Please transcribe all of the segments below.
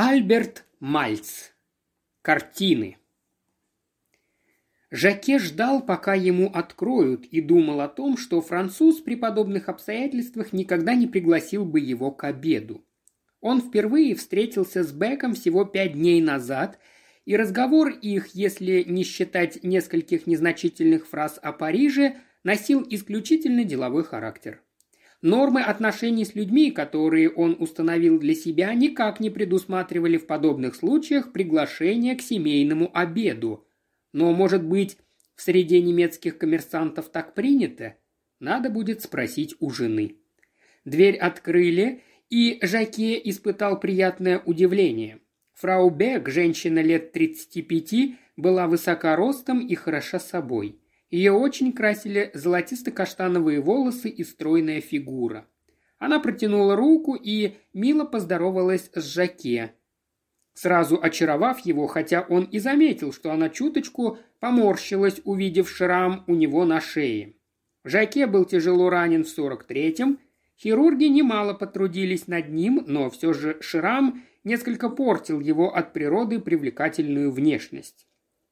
Альберт Мальц. Картины. Жаке ждал, пока ему откроют, и думал о том, что француз при подобных обстоятельствах никогда не пригласил бы его к обеду. Он впервые встретился с Беком всего пять дней назад, и разговор их, если не считать нескольких незначительных фраз о Париже, носил исключительно деловой характер. Нормы отношений с людьми, которые он установил для себя, никак не предусматривали в подобных случаях приглашение к семейному обеду. Но, может быть, в среде немецких коммерсантов так принято? Надо будет спросить у жены. Дверь открыли, и Жаке испытал приятное удивление. Фрау Бек, женщина лет 35, была высока ростом и хороша собой – ее очень красили золотисто-каштановые волосы и стройная фигура. Она протянула руку и мило поздоровалась с Жаке, сразу очаровав его, хотя он и заметил, что она чуточку поморщилась, увидев шрам у него на шее. Жаке был тяжело ранен в 43-м, хирурги немало потрудились над ним, но все же шрам несколько портил его от природы привлекательную внешность.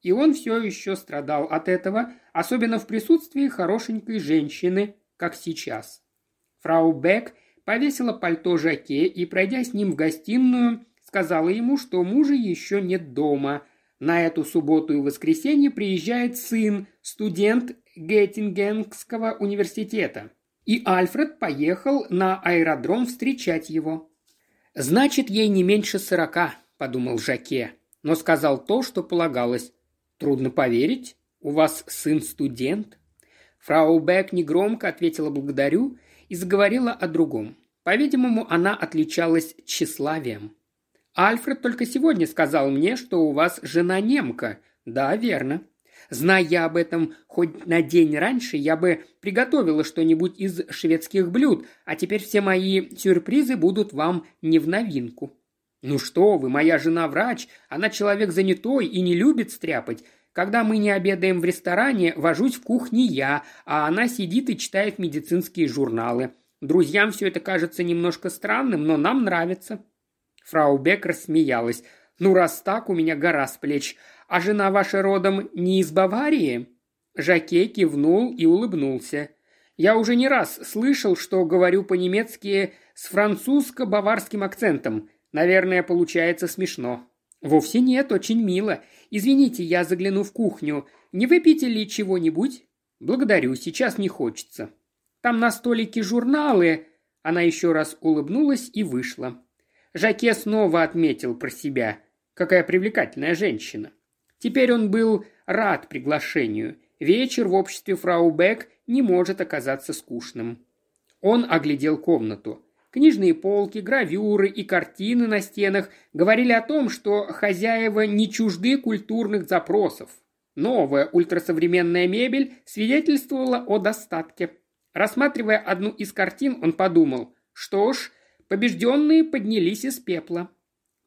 И он все еще страдал от этого, особенно в присутствии хорошенькой женщины, как сейчас. Фрау Бек повесила пальто Жаке и, пройдя с ним в гостиную, сказала ему, что мужа еще нет дома. На эту субботу и воскресенье приезжает сын, студент Геттингенского университета. И Альфред поехал на аэродром встречать его. «Значит, ей не меньше сорока», – подумал Жаке, но сказал то, что полагалось. «Трудно поверить. У вас сын студент?» Фрау Бек негромко ответила «благодарю» и заговорила о другом. По-видимому, она отличалась тщеславием. «Альфред только сегодня сказал мне, что у вас жена немка». «Да, верно. Зная об этом хоть на день раньше, я бы приготовила что-нибудь из шведских блюд, а теперь все мои сюрпризы будут вам не в новинку». «Ну что вы, моя жена врач, она человек занятой и не любит стряпать. Когда мы не обедаем в ресторане, вожусь в кухне я, а она сидит и читает медицинские журналы. Друзьям все это кажется немножко странным, но нам нравится». Фрау Бек рассмеялась. «Ну, раз так, у меня гора с плеч. А жена ваша родом не из Баварии?» Жаке кивнул и улыбнулся. «Я уже не раз слышал, что говорю по-немецки с французско-баварским акцентом. Наверное, получается смешно. Вовсе нет, очень мило. Извините, я загляну в кухню. Не выпьете ли чего-нибудь? Благодарю, сейчас не хочется. Там на столике журналы. Она еще раз улыбнулась и вышла. Жаке снова отметил про себя. Какая привлекательная женщина. Теперь он был рад приглашению. Вечер в обществе фрау Бек не может оказаться скучным. Он оглядел комнату. Книжные полки, гравюры и картины на стенах говорили о том, что хозяева не чужды культурных запросов. Новая ультрасовременная мебель свидетельствовала о достатке. Рассматривая одну из картин, он подумал, что ж, побежденные поднялись из пепла.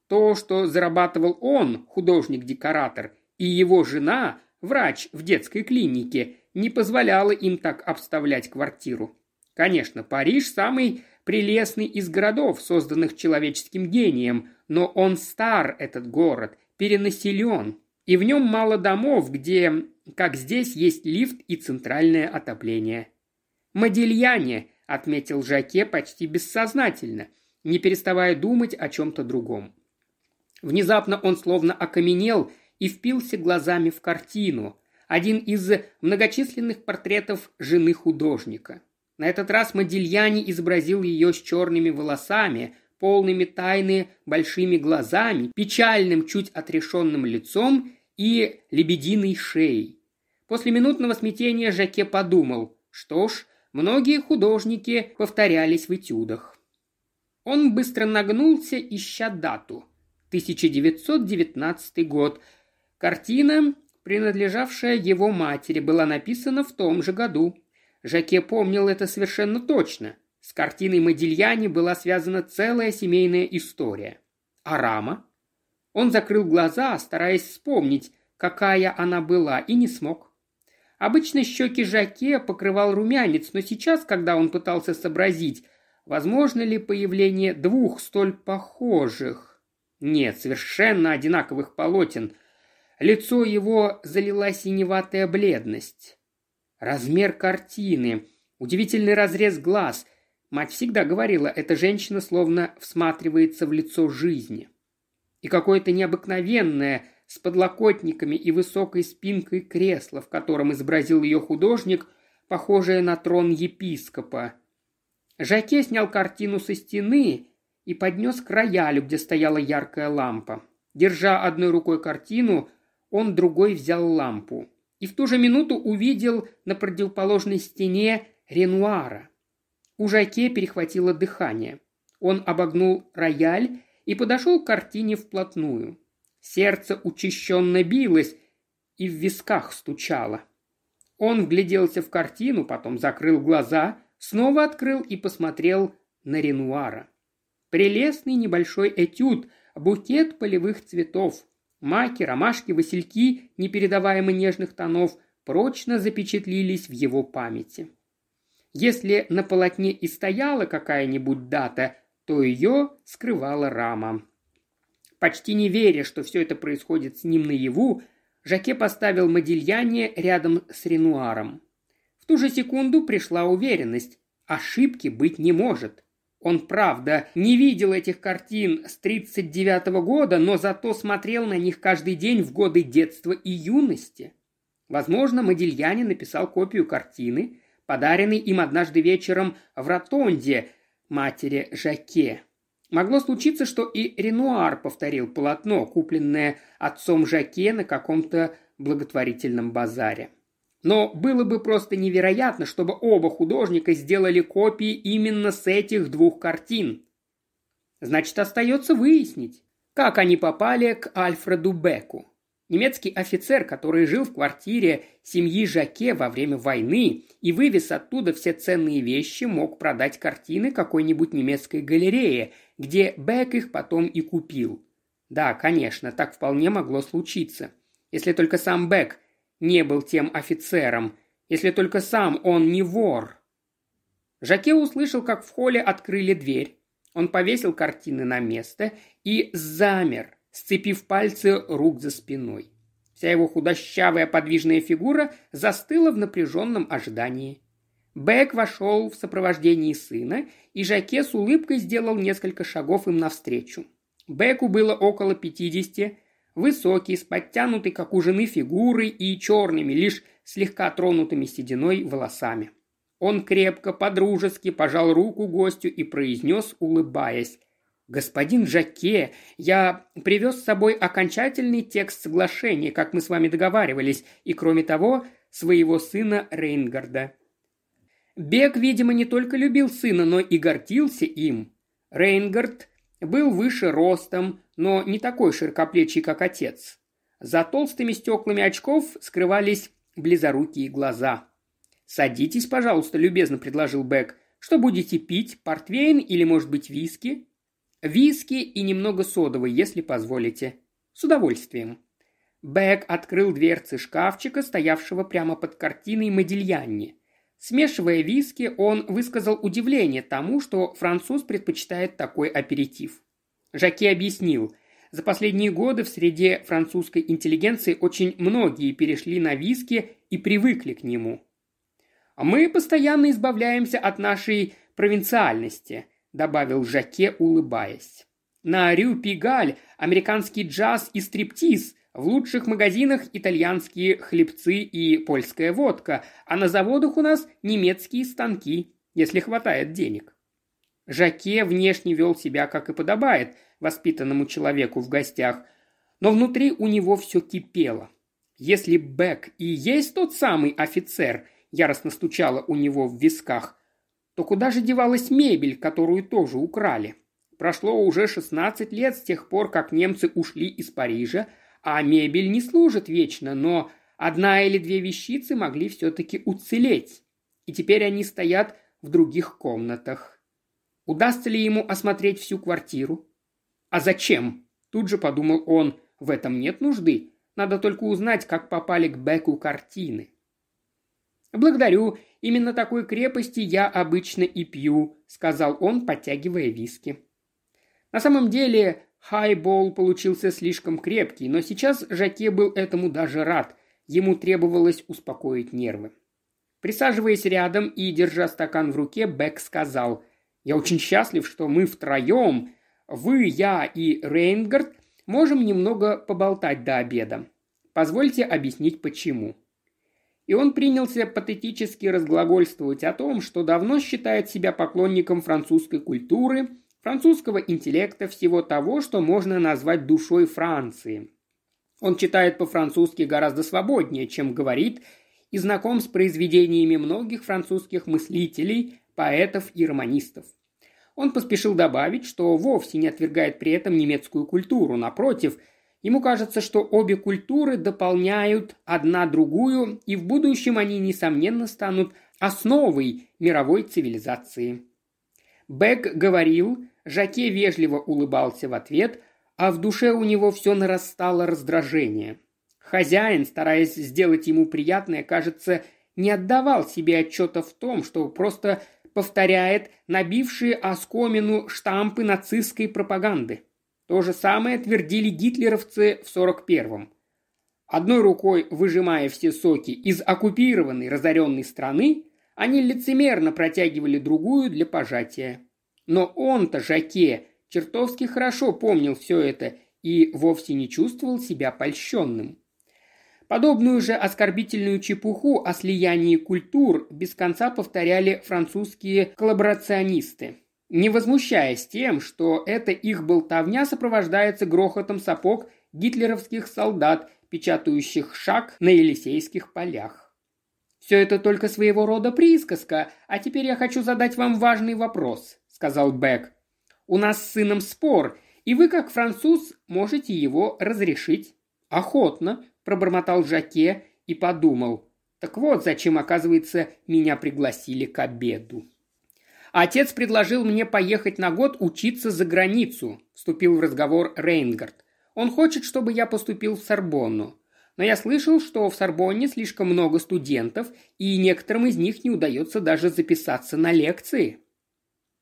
То, что зарабатывал он, художник-декоратор, и его жена, врач в детской клинике, не позволяло им так обставлять квартиру. Конечно, Париж – самый прелестный из городов, созданных человеческим гением, но он стар, этот город, перенаселен, и в нем мало домов, где, как здесь, есть лифт и центральное отопление. «Модильяне», — отметил Жаке почти бессознательно, не переставая думать о чем-то другом. Внезапно он словно окаменел и впился глазами в картину, один из многочисленных портретов жены художника – на этот раз Модильяни изобразил ее с черными волосами, полными тайны большими глазами, печальным, чуть отрешенным лицом и лебединой шеей. После минутного смятения Жаке подумал, что ж, многие художники повторялись в этюдах. Он быстро нагнулся, ища дату. 1919 год. Картина, принадлежавшая его матери, была написана в том же году. Жаке помнил это совершенно точно. С картиной Модильяни была связана целая семейная история. А рама? Он закрыл глаза, стараясь вспомнить, какая она была, и не смог. Обычно щеки Жаке покрывал румянец, но сейчас, когда он пытался сообразить, возможно ли появление двух столь похожих, Нет, совершенно одинаковых полотен. Лицо его залила синеватая бледность. Размер картины, удивительный разрез глаз. Мать всегда говорила, эта женщина словно всматривается в лицо жизни. И какое-то необыкновенное, с подлокотниками и высокой спинкой кресла, в котором изобразил ее художник, похожее на трон епископа. Жаке снял картину со стены и поднес к роялю, где стояла яркая лампа. Держа одной рукой картину, он другой взял лампу. И в ту же минуту увидел на противоположной стене Ренуара. У Жаке перехватило дыхание. Он обогнул рояль и подошел к картине вплотную. Сердце учащенно билось и в висках стучало. Он вгляделся в картину, потом закрыл глаза, снова открыл и посмотрел на Ренуара. Прелестный небольшой этюд, букет полевых цветов. Маки, ромашки, васильки непередаваемо нежных тонов прочно запечатлились в его памяти. Если на полотне и стояла какая-нибудь дата, то ее скрывала рама. Почти не веря, что все это происходит с ним наяву, Жаке поставил Модильяне рядом с Ренуаром. В ту же секунду пришла уверенность. Ошибки быть не может. Он, правда, не видел этих картин с 39 -го года, но зато смотрел на них каждый день в годы детства и юности. Возможно, Модильяне написал копию картины, подаренной им однажды вечером в Ротонде матери Жаке. Могло случиться, что и Ренуар повторил полотно, купленное отцом Жаке на каком-то благотворительном базаре. Но было бы просто невероятно, чтобы оба художника сделали копии именно с этих двух картин. Значит, остается выяснить, как они попали к Альфреду Беку. Немецкий офицер, который жил в квартире семьи Жаке во время войны и вывез оттуда все ценные вещи, мог продать картины какой-нибудь немецкой галерее, где Бек их потом и купил. Да, конечно, так вполне могло случиться. Если только сам Бек не был тем офицером, если только сам он не вор. Жаке услышал, как в холле открыли дверь. Он повесил картины на место и замер, сцепив пальцы рук за спиной. Вся его худощавая подвижная фигура застыла в напряженном ожидании. Бэк вошел в сопровождении сына, и Жаке с улыбкой сделал несколько шагов им навстречу. Беку было около пятидесяти, Высокий, с подтянутой, как у жены, фигурой и черными, лишь слегка тронутыми сединой волосами. Он крепко, подружески пожал руку гостю и произнес, улыбаясь. «Господин Жаке, я привез с собой окончательный текст соглашения, как мы с вами договаривались, и, кроме того, своего сына Рейнгарда. Бег, видимо, не только любил сына, но и гордился им. Рейнгард был выше ростом, но не такой широкоплечий, как отец. За толстыми стеклами очков скрывались близорукие глаза. «Садитесь, пожалуйста», – любезно предложил Бек. «Что будете пить? Портвейн или, может быть, виски?» «Виски и немного содовой, если позволите». «С удовольствием». Бек открыл дверцы шкафчика, стоявшего прямо под картиной Модильянни. Смешивая виски, он высказал удивление тому, что француз предпочитает такой аперитив. Жаки объяснил, за последние годы в среде французской интеллигенции очень многие перешли на виски и привыкли к нему. «А «Мы постоянно избавляемся от нашей провинциальности», – добавил Жаке, улыбаясь. «На Рю Пигаль американский джаз и стриптиз, в лучших магазинах итальянские хлебцы и польская водка, а на заводах у нас немецкие станки, если хватает денег. Жаке внешне вел себя, как и подобает, воспитанному человеку в гостях, но внутри у него все кипело. Если Бек и есть тот самый офицер, яростно стучало у него в висках, то куда же девалась мебель, которую тоже украли? Прошло уже 16 лет с тех пор, как немцы ушли из Парижа, а мебель не служит вечно, но одна или две вещицы могли все-таки уцелеть. И теперь они стоят в других комнатах. Удастся ли ему осмотреть всю квартиру? А зачем? Тут же подумал он, в этом нет нужды. Надо только узнать, как попали к Беку картины. «Благодарю, именно такой крепости я обычно и пью», — сказал он, подтягивая виски. На самом деле Хайбол получился слишком крепкий, но сейчас Жаке был этому даже рад. Ему требовалось успокоить нервы. Присаживаясь рядом и держа стакан в руке, Бек сказал, «Я очень счастлив, что мы втроем, вы, я и Рейнгард, можем немного поболтать до обеда. Позвольте объяснить, почему». И он принялся патетически разглагольствовать о том, что давно считает себя поклонником французской культуры, французского интеллекта, всего того, что можно назвать душой Франции. Он читает по-французски гораздо свободнее, чем говорит, и знаком с произведениями многих французских мыслителей, поэтов и романистов. Он поспешил добавить, что вовсе не отвергает при этом немецкую культуру, напротив, ему кажется, что обе культуры дополняют одна другую, и в будущем они, несомненно, станут основой мировой цивилизации. Бек говорил, Жаке вежливо улыбался в ответ, а в душе у него все нарастало раздражение. Хозяин, стараясь сделать ему приятное, кажется, не отдавал себе отчета в том, что просто повторяет набившие оскомину штампы нацистской пропаганды. То же самое твердили гитлеровцы в 41-м. Одной рукой выжимая все соки из оккупированной, разоренной страны, они лицемерно протягивали другую для пожатия. Но он-то, Жаке, чертовски хорошо помнил все это и вовсе не чувствовал себя польщенным. Подобную же оскорбительную чепуху о слиянии культур без конца повторяли французские коллаборационисты, не возмущаясь тем, что эта их болтовня сопровождается грохотом сапог гитлеровских солдат, печатающих шаг на Елисейских полях. «Все это только своего рода присказка, а теперь я хочу задать вам важный вопрос», — сказал Бек. У нас с сыном спор, и вы, как француз, можете его разрешить». «Охотно», – пробормотал Жаке и подумал. «Так вот, зачем, оказывается, меня пригласили к обеду». «Отец предложил мне поехать на год учиться за границу», – вступил в разговор Рейнгард. «Он хочет, чтобы я поступил в Сорбонну. Но я слышал, что в Сорбонне слишком много студентов, и некоторым из них не удается даже записаться на лекции».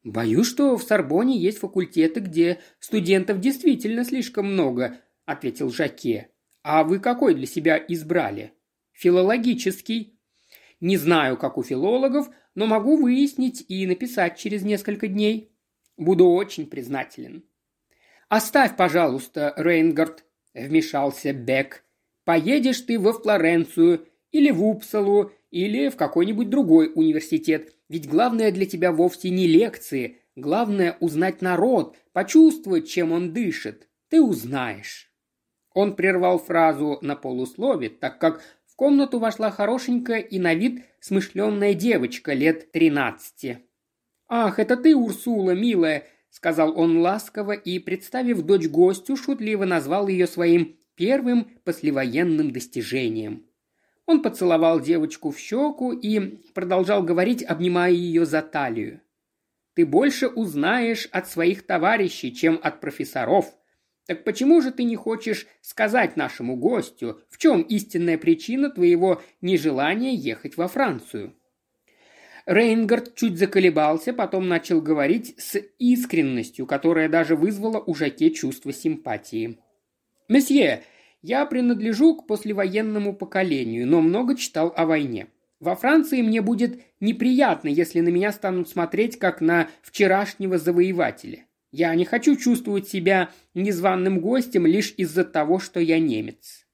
«Боюсь, что в Сорбоне есть факультеты, где студентов действительно слишком много», – ответил Жаке. «А вы какой для себя избрали?» «Филологический». «Не знаю, как у филологов, но могу выяснить и написать через несколько дней. Буду очень признателен». «Оставь, пожалуйста, Рейнгард», – вмешался Бек. «Поедешь ты во Флоренцию или в Упсалу, или в какой-нибудь другой университет. Ведь главное для тебя вовсе не лекции, главное узнать народ, почувствовать, чем он дышит. Ты узнаешь. Он прервал фразу на полуслове, так как в комнату вошла хорошенькая и на вид смышленная девочка лет тринадцати. «Ах, это ты, Урсула, милая!» – сказал он ласково и, представив дочь гостю, шутливо назвал ее своим первым послевоенным достижением – он поцеловал девочку в щеку и продолжал говорить, обнимая ее за талию. «Ты больше узнаешь от своих товарищей, чем от профессоров. Так почему же ты не хочешь сказать нашему гостю, в чем истинная причина твоего нежелания ехать во Францию?» Рейнгард чуть заколебался, потом начал говорить с искренностью, которая даже вызвала у Жаке чувство симпатии. «Месье, я принадлежу к послевоенному поколению, но много читал о войне. Во Франции мне будет неприятно, если на меня станут смотреть как на вчерашнего завоевателя. Я не хочу чувствовать себя незваным гостем лишь из-за того, что я немец».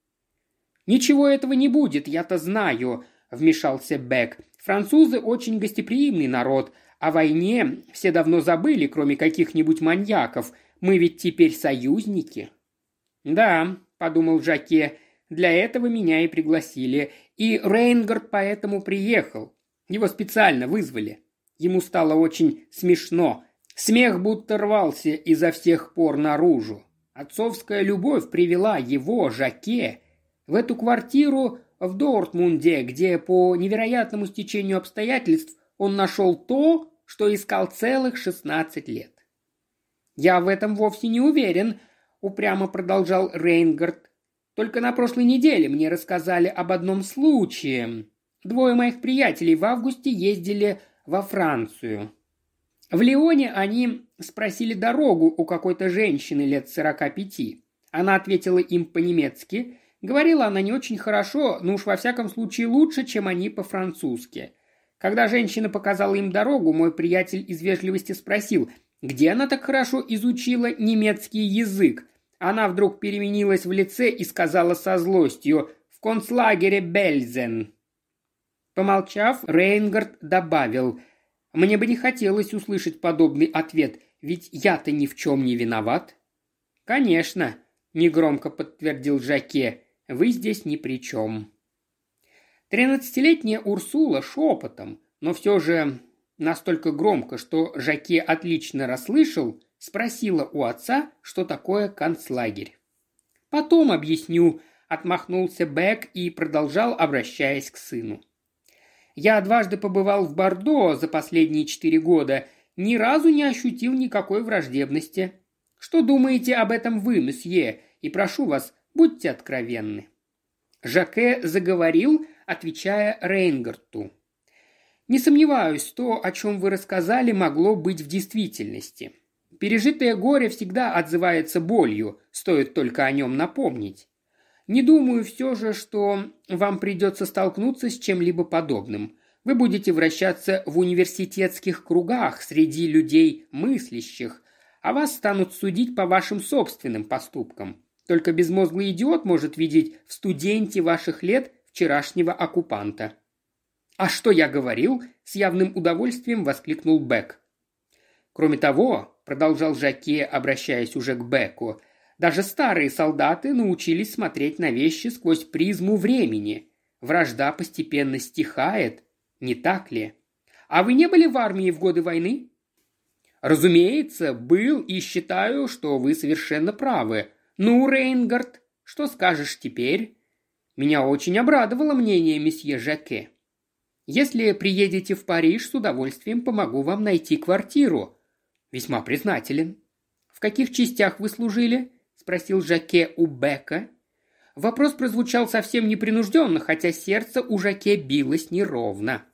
«Ничего этого не будет, я-то знаю», – вмешался Бек. «Французы очень гостеприимный народ. О войне все давно забыли, кроме каких-нибудь маньяков. Мы ведь теперь союзники». «Да, – подумал Жаке. «Для этого меня и пригласили. И Рейнгард поэтому приехал. Его специально вызвали. Ему стало очень смешно. Смех будто рвался изо всех пор наружу. Отцовская любовь привела его, Жаке, в эту квартиру в Дортмунде, где по невероятному стечению обстоятельств он нашел то, что искал целых шестнадцать лет. Я в этом вовсе не уверен, упрямо продолжал Рейнгард. Только на прошлой неделе мне рассказали об одном случае. Двое моих приятелей в августе ездили во Францию. В Лионе они спросили дорогу у какой-то женщины лет сорока пяти. Она ответила им по-немецки. Говорила она не очень хорошо, но уж во всяком случае лучше, чем они по-французски. Когда женщина показала им дорогу, мой приятель из вежливости спросил, где она так хорошо изучила немецкий язык. Она вдруг переменилась в лице и сказала со злостью «В концлагере Бельзен». Помолчав, Рейнгард добавил «Мне бы не хотелось услышать подобный ответ, ведь я-то ни в чем не виноват». «Конечно», негромко подтвердил Жаке. «Вы здесь ни при чем». Тринадцатилетняя Урсула шепотом, но все же настолько громко, что Жаке отлично расслышал, спросила у отца, что такое концлагерь. «Потом объясню», – отмахнулся Бек и продолжал, обращаясь к сыну. «Я дважды побывал в Бордо за последние четыре года, ни разу не ощутил никакой враждебности. Что думаете об этом вы, месье? И прошу вас, будьте откровенны». Жаке заговорил, отвечая Рейнгарту. «Не сомневаюсь, то, о чем вы рассказали, могло быть в действительности. Пережитое горе всегда отзывается болью, стоит только о нем напомнить. Не думаю все же, что вам придется столкнуться с чем-либо подобным. Вы будете вращаться в университетских кругах среди людей мыслящих, а вас станут судить по вашим собственным поступкам. Только безмозглый идиот может видеть в студенте ваших лет вчерашнего оккупанта. «А что я говорил?» – с явным удовольствием воскликнул Бек. «Кроме того», – продолжал Жаке, обращаясь уже к Беку, – «даже старые солдаты научились смотреть на вещи сквозь призму времени. Вражда постепенно стихает, не так ли? А вы не были в армии в годы войны?» Разумеется, был и считаю, что вы совершенно правы. Ну, Рейнгард, что скажешь теперь? Меня очень обрадовало мнение месье Жаке. Если приедете в Париж, с удовольствием помогу вам найти квартиру. Весьма признателен. В каких частях вы служили? Спросил Жаке у Бека. Вопрос прозвучал совсем непринужденно, хотя сердце у Жаке билось неровно.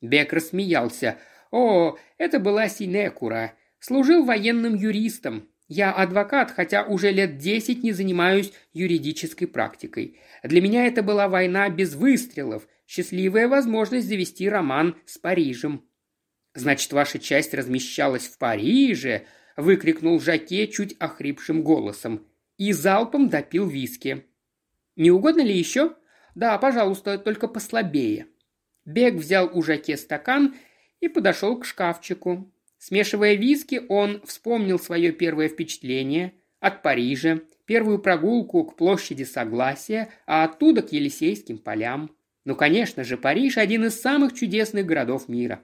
Бек рассмеялся – о, это была Синекура. Служил военным юристом. Я адвокат, хотя уже лет десять не занимаюсь юридической практикой. Для меня это была война без выстрелов, счастливая возможность завести роман с Парижем. «Значит, ваша часть размещалась в Париже?» – выкрикнул Жаке чуть охрипшим голосом. И залпом допил виски. «Не угодно ли еще?» «Да, пожалуйста, только послабее». Бег взял у Жаке стакан и подошел к шкафчику. Смешивая виски, он вспомнил свое первое впечатление от Парижа, первую прогулку к площади Согласия, а оттуда к Елисейским полям. Ну, конечно же, Париж – один из самых чудесных городов мира.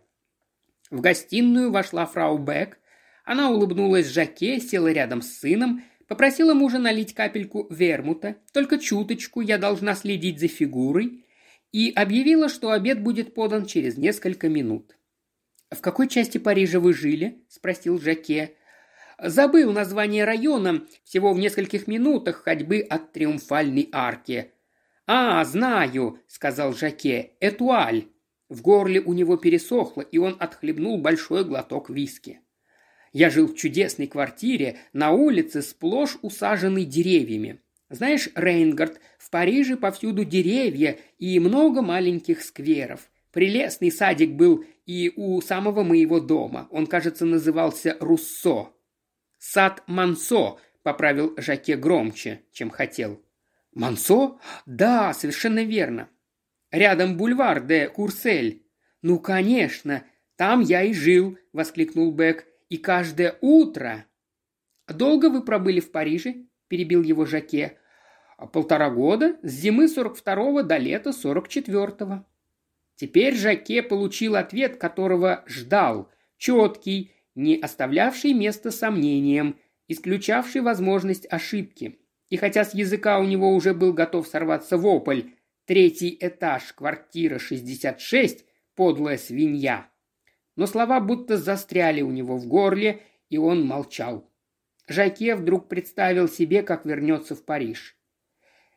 В гостиную вошла фрау Бек. Она улыбнулась Жаке, села рядом с сыном, попросила мужа налить капельку вермута, только чуточку я должна следить за фигурой, и объявила, что обед будет подан через несколько минут. «В какой части Парижа вы жили?» – спросил Жаке. «Забыл название района, всего в нескольких минутах ходьбы от Триумфальной арки». «А, знаю», – сказал Жаке, – «Этуаль». В горле у него пересохло, и он отхлебнул большой глоток виски. Я жил в чудесной квартире на улице, сплошь усаженной деревьями. Знаешь, Рейнгард, в Париже повсюду деревья и много маленьких скверов. Прелестный садик был и у самого моего дома. Он, кажется, назывался Руссо. «Сад Мансо», — поправил Жаке громче, чем хотел. «Мансо? Да, совершенно верно. Рядом бульвар де Курсель». «Ну, конечно, там я и жил», — воскликнул Бек. «И каждое утро...» «Долго вы пробыли в Париже?» – перебил его Жаке. «Полтора года, с зимы 42-го до лета 44-го». Теперь Жаке получил ответ, которого ждал, четкий, не оставлявший места сомнениям, исключавший возможность ошибки. И хотя с языка у него уже был готов сорваться вопль «Третий этаж, квартира 66, подлая свинья», но слова будто застряли у него в горле, и он молчал. Жаке вдруг представил себе, как вернется в Париж.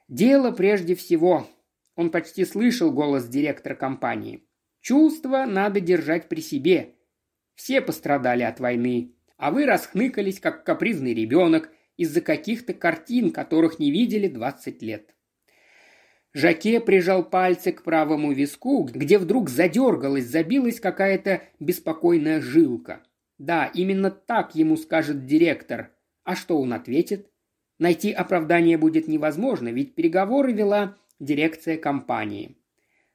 «Дело прежде всего», он почти слышал голос директора компании. «Чувства надо держать при себе. Все пострадали от войны, а вы расхныкались, как капризный ребенок, из-за каких-то картин, которых не видели двадцать лет. Жаке прижал пальцы к правому виску, где вдруг задергалась, забилась какая-то беспокойная жилка. Да, именно так ему скажет директор. А что он ответит? Найти оправдание будет невозможно, ведь переговоры вела дирекция компании.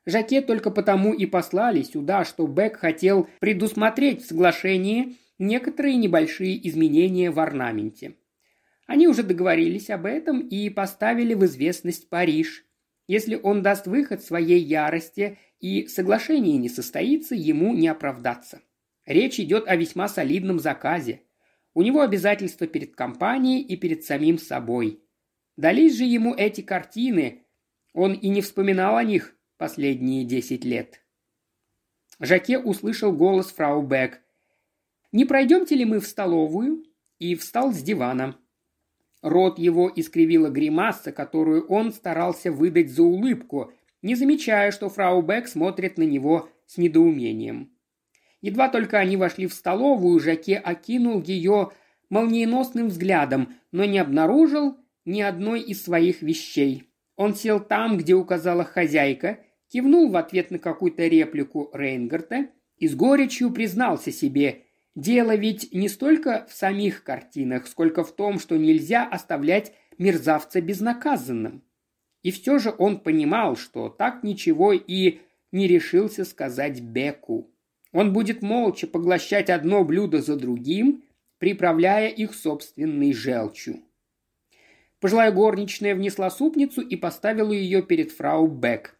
Жаке только потому и послали сюда, что Бек хотел предусмотреть в соглашении некоторые небольшие изменения в орнаменте. Они уже договорились об этом и поставили в известность Париж. Если он даст выход своей ярости и соглашение не состоится, ему не оправдаться. Речь идет о весьма солидном заказе. У него обязательства перед компанией и перед самим собой. Дались же ему эти картины, он и не вспоминал о них последние десять лет. Жаке услышал голос фрау Бек. «Не пройдемте ли мы в столовую?» и встал с дивана. Рот его искривила гримаса, которую он старался выдать за улыбку, не замечая, что фрау Бек смотрит на него с недоумением. Едва только они вошли в столовую, Жаке окинул ее молниеносным взглядом, но не обнаружил ни одной из своих вещей. Он сел там, где указала хозяйка, кивнул в ответ на какую-то реплику Рейнгарта и с горечью признался себе – Дело ведь не столько в самих картинах, сколько в том, что нельзя оставлять мерзавца безнаказанным. И все же он понимал, что так ничего и не решился сказать Беку. Он будет молча поглощать одно блюдо за другим, приправляя их собственной желчью. Пожилая горничная внесла супницу и поставила ее перед фрау Бек.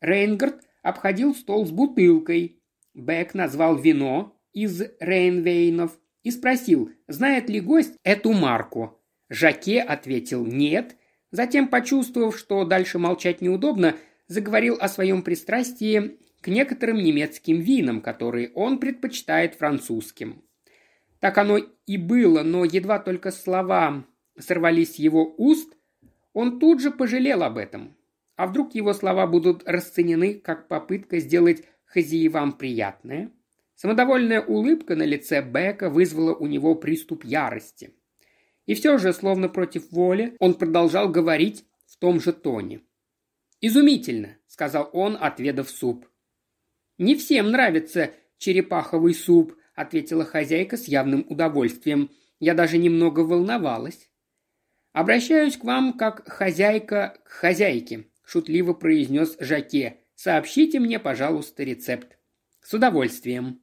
Рейнгард обходил стол с бутылкой. Бек назвал вино, из Рейнвейнов и спросил, знает ли гость эту марку. Жаке ответил «нет», затем, почувствовав, что дальше молчать неудобно, заговорил о своем пристрастии к некоторым немецким винам, которые он предпочитает французским. Так оно и было, но едва только слова сорвались с его уст, он тут же пожалел об этом. А вдруг его слова будут расценены как попытка сделать хозяевам приятное? Самодовольная улыбка на лице Бека вызвала у него приступ ярости. И все же, словно против воли, он продолжал говорить в том же тоне. «Изумительно», — сказал он, отведав суп. «Не всем нравится черепаховый суп», — ответила хозяйка с явным удовольствием. «Я даже немного волновалась». «Обращаюсь к вам как хозяйка к хозяйке», — шутливо произнес Жаке. «Сообщите мне, пожалуйста, рецепт». «С удовольствием».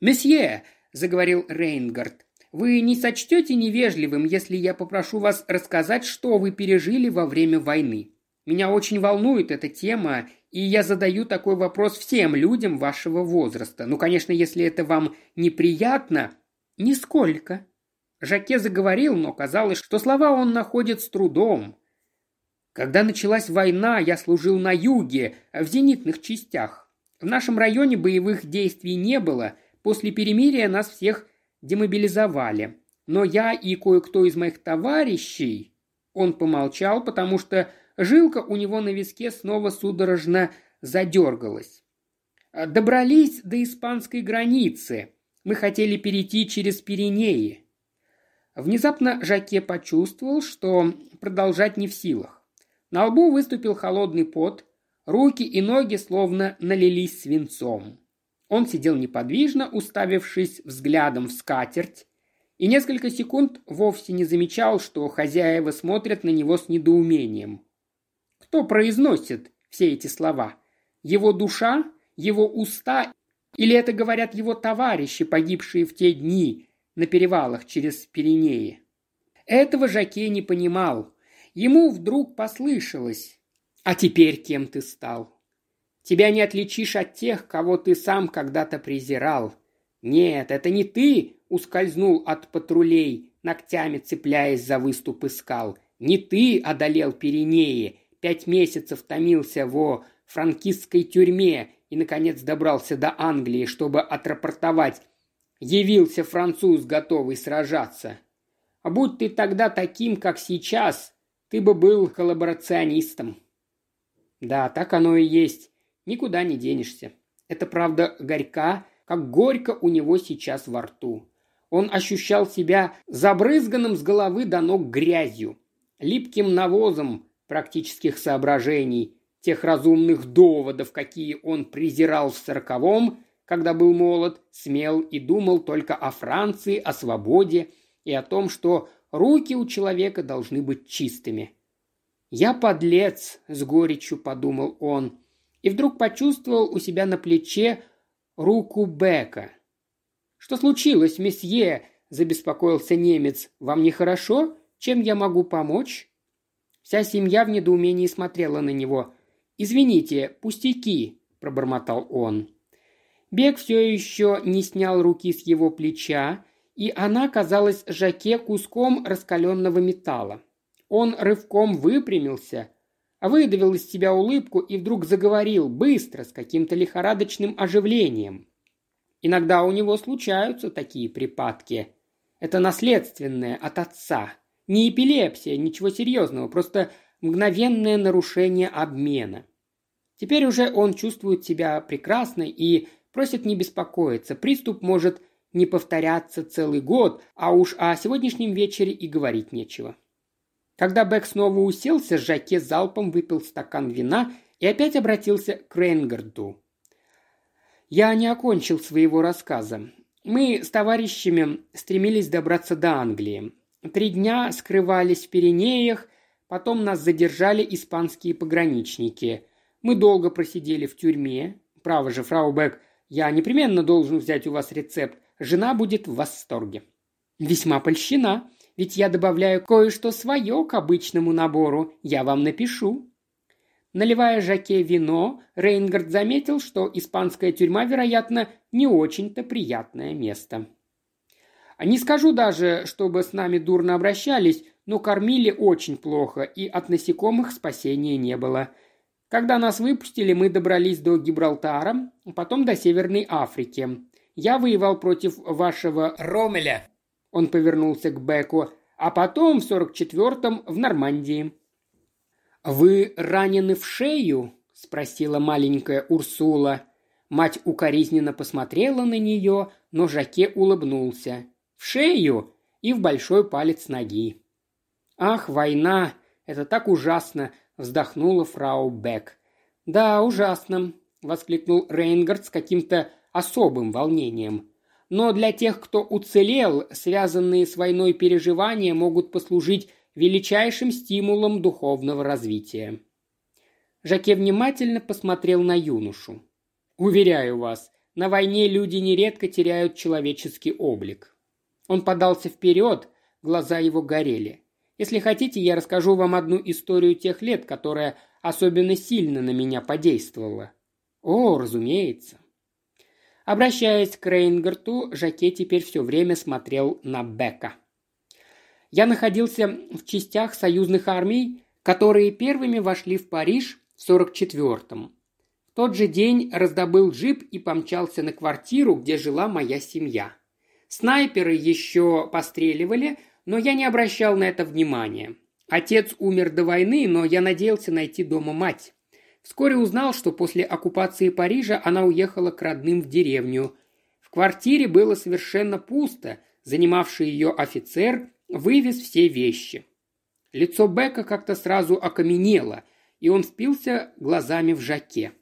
«Месье», — заговорил Рейнгард, — «вы не сочтете невежливым, если я попрошу вас рассказать, что вы пережили во время войны. Меня очень волнует эта тема, и я задаю такой вопрос всем людям вашего возраста. Ну, конечно, если это вам неприятно...» «Нисколько». Жаке заговорил, но казалось, что слова он находит с трудом. Когда началась война, я служил на юге, в зенитных частях. В нашем районе боевых действий не было – После перемирия нас всех демобилизовали. Но я и кое-кто из моих товарищей...» Он помолчал, потому что жилка у него на виске снова судорожно задергалась. «Добрались до испанской границы. Мы хотели перейти через Пиренеи». Внезапно Жаке почувствовал, что продолжать не в силах. На лбу выступил холодный пот, руки и ноги словно налились свинцом. Он сидел неподвижно, уставившись взглядом в скатерть, и несколько секунд вовсе не замечал, что хозяева смотрят на него с недоумением. Кто произносит все эти слова? Его душа? Его уста? Или это говорят его товарищи, погибшие в те дни на перевалах через Пиренеи? Этого Жаке не понимал. Ему вдруг послышалось. «А теперь кем ты стал?» Тебя не отличишь от тех, кого ты сам когда-то презирал. Нет, это не ты ускользнул от патрулей, ногтями цепляясь за выступы скал. Не ты одолел Пиренеи, пять месяцев томился во франкистской тюрьме и, наконец, добрался до Англии, чтобы отрапортовать. Явился француз, готовый сражаться. А будь ты тогда таким, как сейчас, ты бы был коллаборационистом. Да, так оно и есть. Никуда не денешься. Это правда горька, как горько у него сейчас во рту. Он ощущал себя забрызганным с головы до ног грязью, липким навозом практических соображений, тех разумных доводов, какие он презирал в сороковом, когда был молод, смел и думал только о Франции, о свободе и о том, что руки у человека должны быть чистыми. «Я подлец», — с горечью подумал он, и вдруг почувствовал у себя на плече руку Бека. «Что случилось, месье?» – забеспокоился немец. «Вам нехорошо? Чем я могу помочь?» Вся семья в недоумении смотрела на него. «Извините, пустяки», – пробормотал он. Бег все еще не снял руки с его плеча, и она казалась Жаке куском раскаленного металла. Он рывком выпрямился, выдавил из себя улыбку и вдруг заговорил быстро, с каким-то лихорадочным оживлением. Иногда у него случаются такие припадки. Это наследственное от отца. Не эпилепсия, ничего серьезного, просто мгновенное нарушение обмена. Теперь уже он чувствует себя прекрасно и просит не беспокоиться. Приступ может не повторяться целый год, а уж о сегодняшнем вечере и говорить нечего. Когда Бек снова уселся, Жаке залпом выпил стакан вина и опять обратился к Рейнгарду. «Я не окончил своего рассказа. Мы с товарищами стремились добраться до Англии. Три дня скрывались в Пиренеях, потом нас задержали испанские пограничники. Мы долго просидели в тюрьме. Право же, фрау Бек, я непременно должен взять у вас рецепт. Жена будет в восторге». «Весьма польщена», ведь я добавляю кое-что свое к обычному набору. Я вам напишу». Наливая Жаке вино, Рейнгард заметил, что испанская тюрьма, вероятно, не очень-то приятное место. Не скажу даже, чтобы с нами дурно обращались, но кормили очень плохо, и от насекомых спасения не было. Когда нас выпустили, мы добрались до Гибралтара, потом до Северной Африки. Я воевал против вашего Ромеля, он повернулся к Беку. «А потом в 44-м в Нормандии». «Вы ранены в шею?» – спросила маленькая Урсула. Мать укоризненно посмотрела на нее, но Жаке улыбнулся. «В шею и в большой палец ноги». «Ах, война! Это так ужасно!» – вздохнула фрау Бек. «Да, ужасно!» – воскликнул Рейнгард с каким-то особым волнением но для тех, кто уцелел, связанные с войной переживания могут послужить величайшим стимулом духовного развития. Жаке внимательно посмотрел на юношу. «Уверяю вас, на войне люди нередко теряют человеческий облик». Он подался вперед, глаза его горели. «Если хотите, я расскажу вам одну историю тех лет, которая особенно сильно на меня подействовала». «О, разумеется». Обращаясь к Рейнгарту, Жаке теперь все время смотрел на Бека. Я находился в частях союзных армий, которые первыми вошли в Париж в 44-м. В тот же день раздобыл джип и помчался на квартиру, где жила моя семья. Снайперы еще постреливали, но я не обращал на это внимания. Отец умер до войны, но я надеялся найти дома мать. Вскоре узнал, что после оккупации Парижа она уехала к родным в деревню. В квартире было совершенно пусто, занимавший ее офицер вывез все вещи. Лицо Бека как-то сразу окаменело, и он впился глазами в жаке.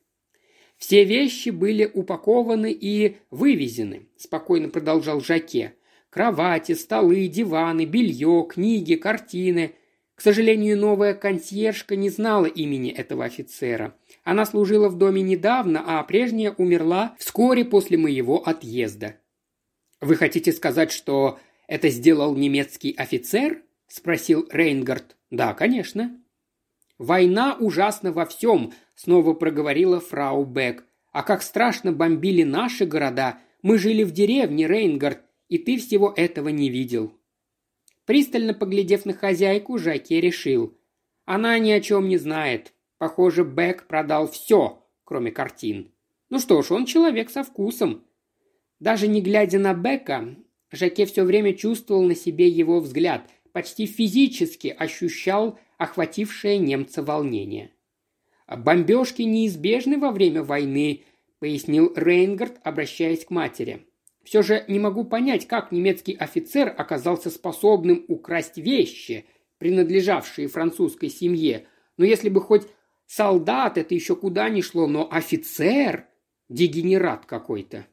«Все вещи были упакованы и вывезены», – спокойно продолжал Жаке. «Кровати, столы, диваны, белье, книги, картины – к сожалению, новая консьержка не знала имени этого офицера. Она служила в доме недавно, а прежняя умерла вскоре после моего отъезда. «Вы хотите сказать, что это сделал немецкий офицер?» – спросил Рейнгард. «Да, конечно». «Война ужасна во всем», – снова проговорила фрау Бек. «А как страшно бомбили наши города. Мы жили в деревне, Рейнгард, и ты всего этого не видел. Пристально поглядев на хозяйку, Жаке решил. Она ни о чем не знает. Похоже, Бек продал все, кроме картин. Ну что ж, он человек со вкусом. Даже не глядя на Бека, Жаке все время чувствовал на себе его взгляд, почти физически ощущал охватившее немца волнение. Бомбежки неизбежны во время войны, – пояснил Рейнгард, обращаясь к матери. «Все же не могу понять, как немецкий офицер оказался способным украсть вещи, принадлежавшие французской семье. Но если бы хоть солдат, это еще куда ни шло, но офицер – дегенерат какой-то».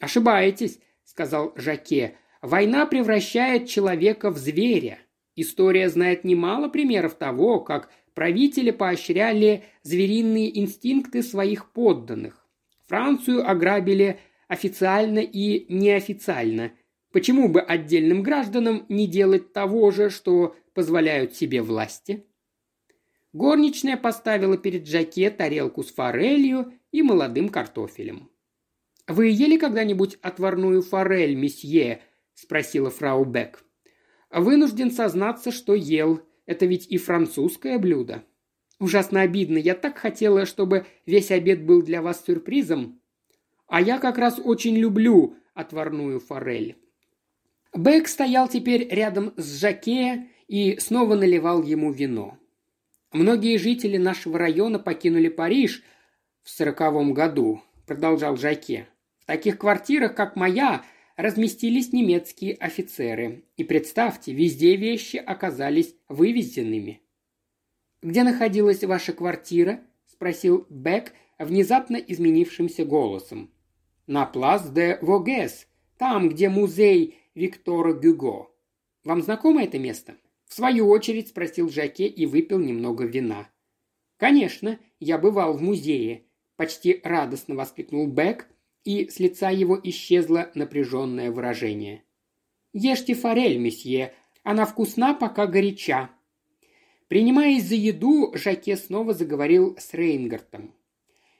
«Ошибаетесь», – сказал Жаке. «Война превращает человека в зверя. История знает немало примеров того, как правители поощряли звериные инстинкты своих подданных. Францию ограбили официально и неофициально. Почему бы отдельным гражданам не делать того же, что позволяют себе власти? Горничная поставила перед Жаке тарелку с форелью и молодым картофелем. «Вы ели когда-нибудь отварную форель, месье?» – спросила фрау Бек. «Вынужден сознаться, что ел. Это ведь и французское блюдо». «Ужасно обидно. Я так хотела, чтобы весь обед был для вас сюрпризом». «А я как раз очень люблю отварную форель». Бек стоял теперь рядом с Жаке и снова наливал ему вино. Многие жители нашего района покинули Париж в сороковом году, продолжал Жаке. В таких квартирах, как моя, разместились немецкие офицеры. И представьте, везде вещи оказались вывезенными. «Где находилась ваша квартира?» – спросил Бек внезапно изменившимся голосом. «На плац де Вогес, там, где музей Виктора Гюго. Вам знакомо это место?» В свою очередь спросил Жаке и выпил немного вина. «Конечно, я бывал в музее», – почти радостно воскликнул Бек, и с лица его исчезло напряженное выражение. «Ешьте форель, месье, она вкусна, пока горяча». Принимаясь за еду, Жаке снова заговорил с Рейнгартом.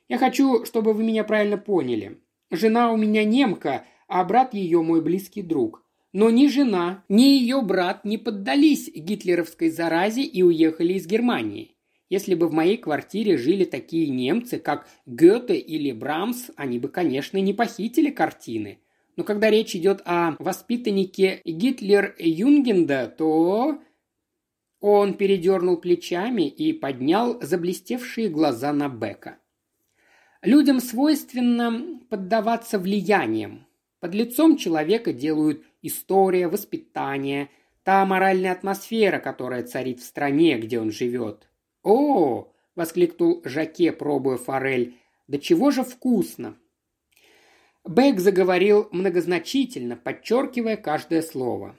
«Я хочу, чтобы вы меня правильно поняли. Жена у меня немка, а брат ее мой близкий друг. Но ни жена, ни ее брат не поддались гитлеровской заразе и уехали из Германии. Если бы в моей квартире жили такие немцы, как Гёте или Брамс, они бы, конечно, не похитили картины. Но когда речь идет о воспитаннике Гитлерюгенда, то... Он передернул плечами и поднял заблестевшие глаза на Бека. Людям свойственно поддаваться влияниям. Подлецом человека делают история, воспитание, та моральная атмосфера, которая царит в стране, где он живет. «О!» – воскликнул Жаке, пробуя форель. «Да чего же вкусно!» Бэк заговорил многозначительно, подчеркивая каждое слово.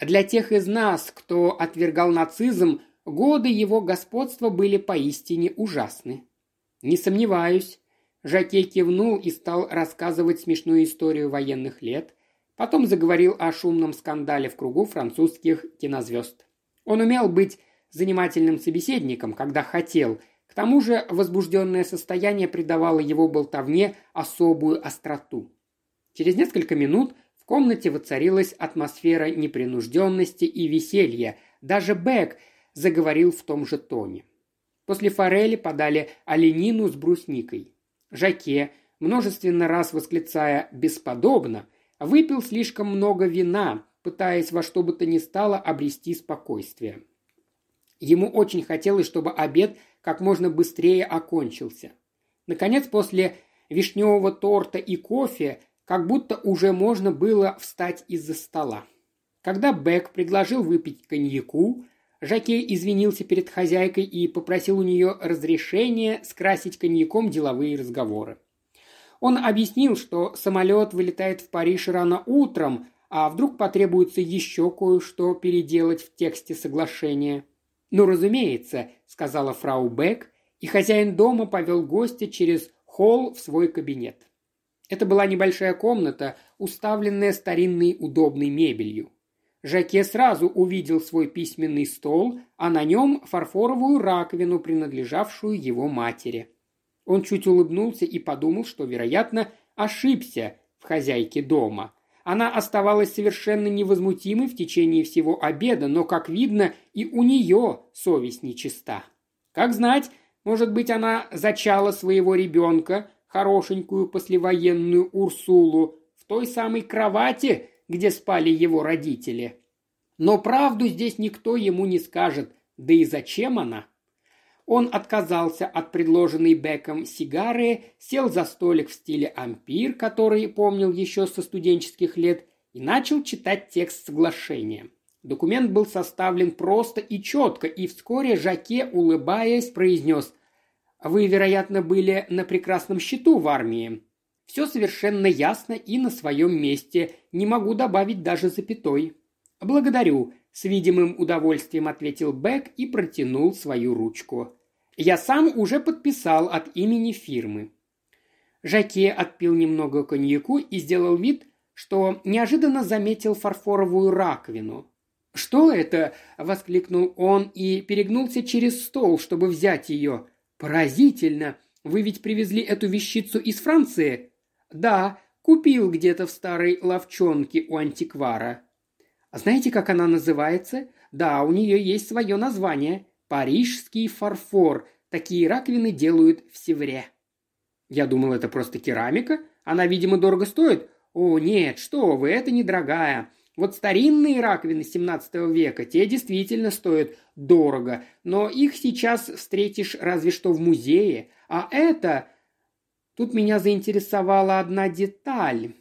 Для тех из нас, кто отвергал нацизм, годы его господства были поистине ужасны. Не сомневаюсь. Жаке кивнул и стал рассказывать смешную историю военных лет. Потом заговорил о шумном скандале в кругу французских кинозвезд. Он умел быть занимательным собеседником, когда хотел. К тому же возбужденное состояние придавало его болтовне особую остроту. Через несколько минут в комнате воцарилась атмосфера непринужденности и веселья. Даже Бек заговорил в том же тоне. После форели подали оленину с брусникой. Жаке, множественно раз восклицая «бесподобно», выпил слишком много вина, пытаясь во что бы то ни стало обрести спокойствие. Ему очень хотелось, чтобы обед как можно быстрее окончился. Наконец, после вишневого торта и кофе, как будто уже можно было встать из-за стола. Когда Бек предложил выпить коньяку, Жаке извинился перед хозяйкой и попросил у нее разрешения скрасить коньяком деловые разговоры. Он объяснил, что самолет вылетает в Париж рано утром, а вдруг потребуется еще кое-что переделать в тексте соглашения – «Ну, разумеется», — сказала фрау Бек, и хозяин дома повел гостя через холл в свой кабинет. Это была небольшая комната, уставленная старинной удобной мебелью. Жаке сразу увидел свой письменный стол, а на нем фарфоровую раковину, принадлежавшую его матери. Он чуть улыбнулся и подумал, что, вероятно, ошибся в хозяйке дома. Она оставалась совершенно невозмутимой в течение всего обеда, но, как видно, и у нее совесть нечиста. Как знать, может быть, она зачала своего ребенка, хорошенькую послевоенную Урсулу, в той самой кровати, где спали его родители. Но правду здесь никто ему не скажет, да и зачем она? Он отказался от предложенной Беком сигары, сел за столик в стиле ампир, который помнил еще со студенческих лет, и начал читать текст соглашения. Документ был составлен просто и четко, и вскоре Жаке, улыбаясь, произнес «Вы, вероятно, были на прекрасном счету в армии. Все совершенно ясно и на своем месте, не могу добавить даже запятой». «Благодарю», – с видимым удовольствием ответил Бек и протянул свою ручку. «Я сам уже подписал от имени фирмы». Жаке отпил немного коньяку и сделал вид, что неожиданно заметил фарфоровую раковину. «Что это?» – воскликнул он и перегнулся через стол, чтобы взять ее. «Поразительно! Вы ведь привезли эту вещицу из Франции?» «Да, купил где-то в старой ловчонке у антиквара». «Знаете, как она называется?» «Да, у нее есть свое название. Парижский фарфор. Такие раковины делают в Севре». «Я думал, это просто керамика. Она, видимо, дорого стоит. «О, нет, что вы, это недорогая. Вот старинные раковины 17 века, те действительно стоят дорого, но их сейчас встретишь разве что в музее. А это... Тут меня заинтересовала одна деталь.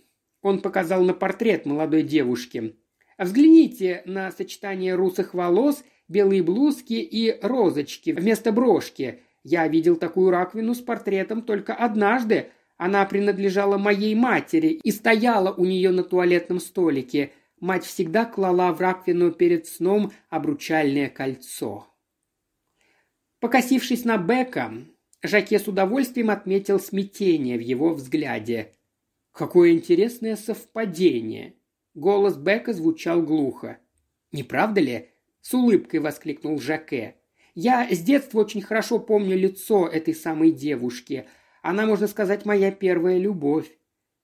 Он показал на портрет молодой девушки. Взгляните на сочетание русых волос, белые блузки и розочки вместо брошки. Я видел такую раковину с портретом только однажды, она принадлежала моей матери и стояла у нее на туалетном столике. Мать всегда клала в раковину перед сном обручальное кольцо. Покосившись на Бека, Жаке с удовольствием отметил смятение в его взгляде. «Какое интересное совпадение!» Голос Бека звучал глухо. «Не правда ли?» – с улыбкой воскликнул Жаке. «Я с детства очень хорошо помню лицо этой самой девушки – она, можно сказать, моя первая любовь.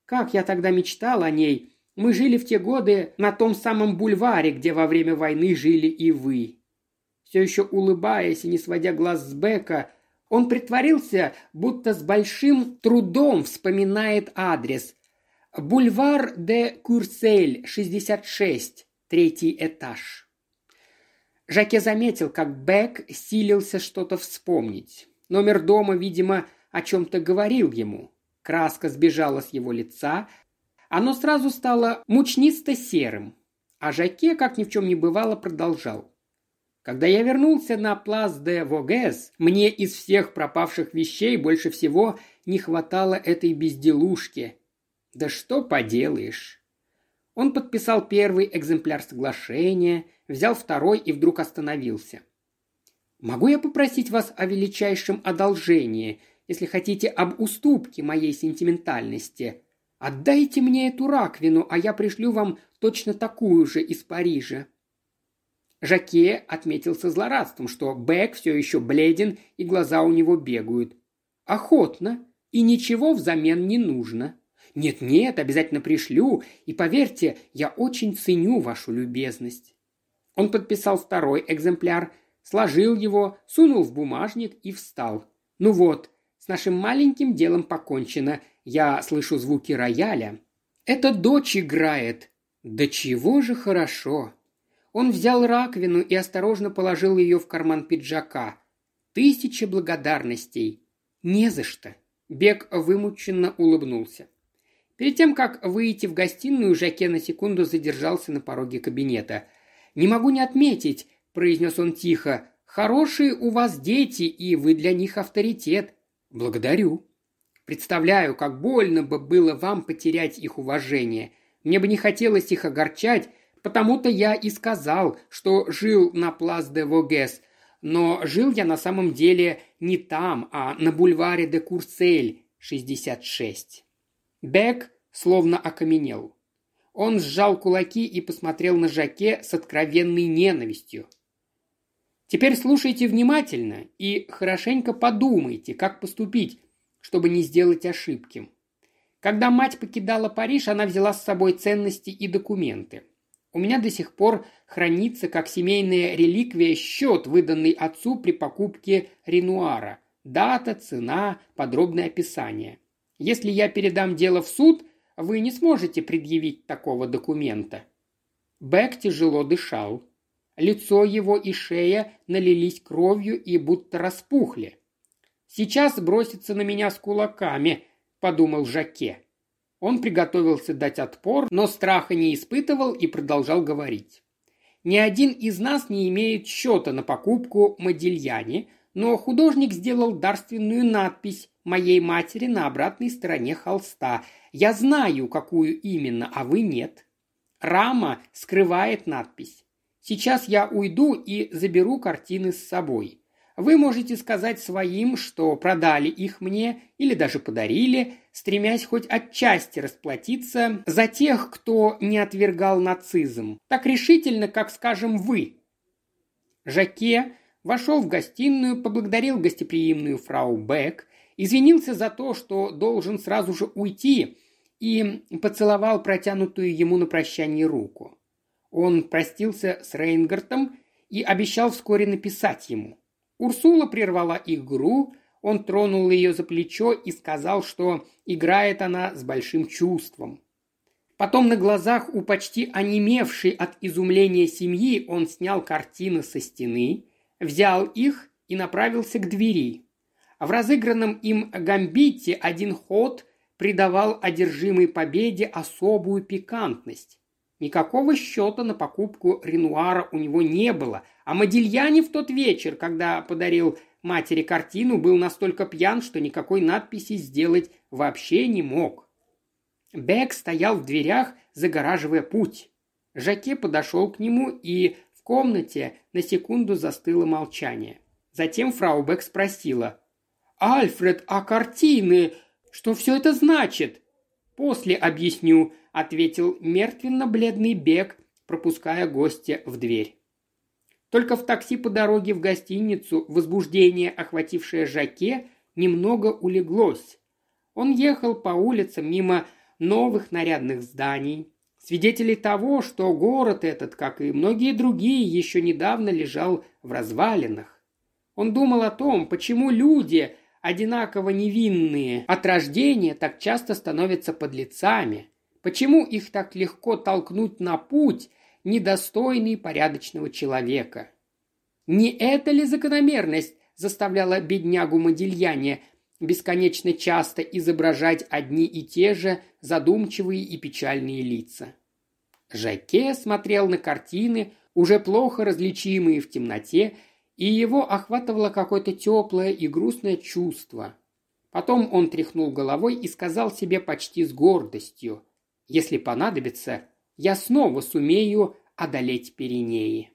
Как я тогда мечтал о ней. Мы жили в те годы на том самом бульваре, где во время войны жили и вы». Все еще улыбаясь и не сводя глаз с Бека, он притворился, будто с большим трудом вспоминает адрес. Бульвар де Курсель, 66, третий этаж. Жаке заметил, как Бек силился что-то вспомнить. Номер дома, видимо, о чем-то говорил ему. Краска сбежала с его лица, оно сразу стало мучнисто-серым, а Жаке, как ни в чем не бывало, продолжал. Когда я вернулся на Плас де Вогез, мне из всех пропавших вещей больше всего не хватало этой безделушки. Да что поделаешь. Он подписал первый экземпляр соглашения, взял второй и вдруг остановился. «Могу я попросить вас о величайшем одолжении?» если хотите, об уступке моей сентиментальности. Отдайте мне эту раковину, а я пришлю вам точно такую же из Парижа». Жаке отметился злорадством, что Бэк все еще бледен и глаза у него бегают. «Охотно, и ничего взамен не нужно. Нет-нет, обязательно пришлю, и поверьте, я очень ценю вашу любезность». Он подписал второй экземпляр, сложил его, сунул в бумажник и встал. «Ну вот, с нашим маленьким делом покончено. Я слышу звуки рояля. Это дочь играет. Да чего же хорошо. Он взял раковину и осторожно положил ее в карман пиджака. Тысяча благодарностей. Не за что. Бег вымученно улыбнулся. Перед тем, как выйти в гостиную, Жаке на секунду задержался на пороге кабинета. «Не могу не отметить», – произнес он тихо, – «хорошие у вас дети, и вы для них авторитет. «Благодарю. Представляю, как больно бы было вам потерять их уважение. Мне бы не хотелось их огорчать, потому-то я и сказал, что жил на Плас де Вогес, но жил я на самом деле не там, а на бульваре де Курсель, 66». Бек словно окаменел. Он сжал кулаки и посмотрел на Жаке с откровенной ненавистью. Теперь слушайте внимательно и хорошенько подумайте, как поступить, чтобы не сделать ошибки. Когда мать покидала Париж, она взяла с собой ценности и документы. У меня до сих пор хранится как семейная реликвия счет, выданный отцу при покупке Ренуара. Дата, цена, подробное описание. Если я передам дело в суд, вы не сможете предъявить такого документа. Бек тяжело дышал. Лицо его и шея налились кровью и будто распухли. «Сейчас бросится на меня с кулаками», — подумал Жаке. Он приготовился дать отпор, но страха не испытывал и продолжал говорить. «Ни один из нас не имеет счета на покупку Модильяне, но художник сделал дарственную надпись моей матери на обратной стороне холста. Я знаю, какую именно, а вы нет. Рама скрывает надпись. Сейчас я уйду и заберу картины с собой. Вы можете сказать своим, что продали их мне или даже подарили, стремясь хоть отчасти расплатиться за тех, кто не отвергал нацизм, так решительно, как скажем вы. Жаке вошел в гостиную, поблагодарил гостеприимную фрау Бек, извинился за то, что должен сразу же уйти, и поцеловал протянутую ему на прощание руку. Он простился с Рейнгартом и обещал вскоре написать ему. Урсула прервала игру, он тронул ее за плечо и сказал, что играет она с большим чувством. Потом на глазах у почти онемевшей от изумления семьи он снял картины со стены, взял их и направился к двери. В разыгранном им гамбите один ход придавал одержимой победе особую пикантность. Никакого счета на покупку Ренуара у него не было, а Модильяне в тот вечер, когда подарил матери картину, был настолько пьян, что никакой надписи сделать вообще не мог. Бек стоял в дверях, загораживая путь. Жаке подошел к нему, и в комнате на секунду застыло молчание. Затем фрау Бек спросила. «Альфред, а картины? Что все это значит?» «После объясню», – ответил мертвенно-бледный Бек, пропуская гостя в дверь. Только в такси по дороге в гостиницу возбуждение, охватившее Жаке, немного улеглось. Он ехал по улицам мимо новых нарядных зданий, свидетелей того, что город этот, как и многие другие, еще недавно лежал в развалинах. Он думал о том, почему люди, одинаково невинные от рождения, так часто становятся подлецами, почему их так легко толкнуть на путь, недостойный порядочного человека. Не эта ли закономерность заставляла беднягу Модильяне бесконечно часто изображать одни и те же задумчивые и печальные лица? Жаке смотрел на картины, уже плохо различимые в темноте, и его охватывало какое-то теплое и грустное чувство. Потом он тряхнул головой и сказал себе почти с гордостью, «Если понадобится, я снова сумею одолеть Пиренеи.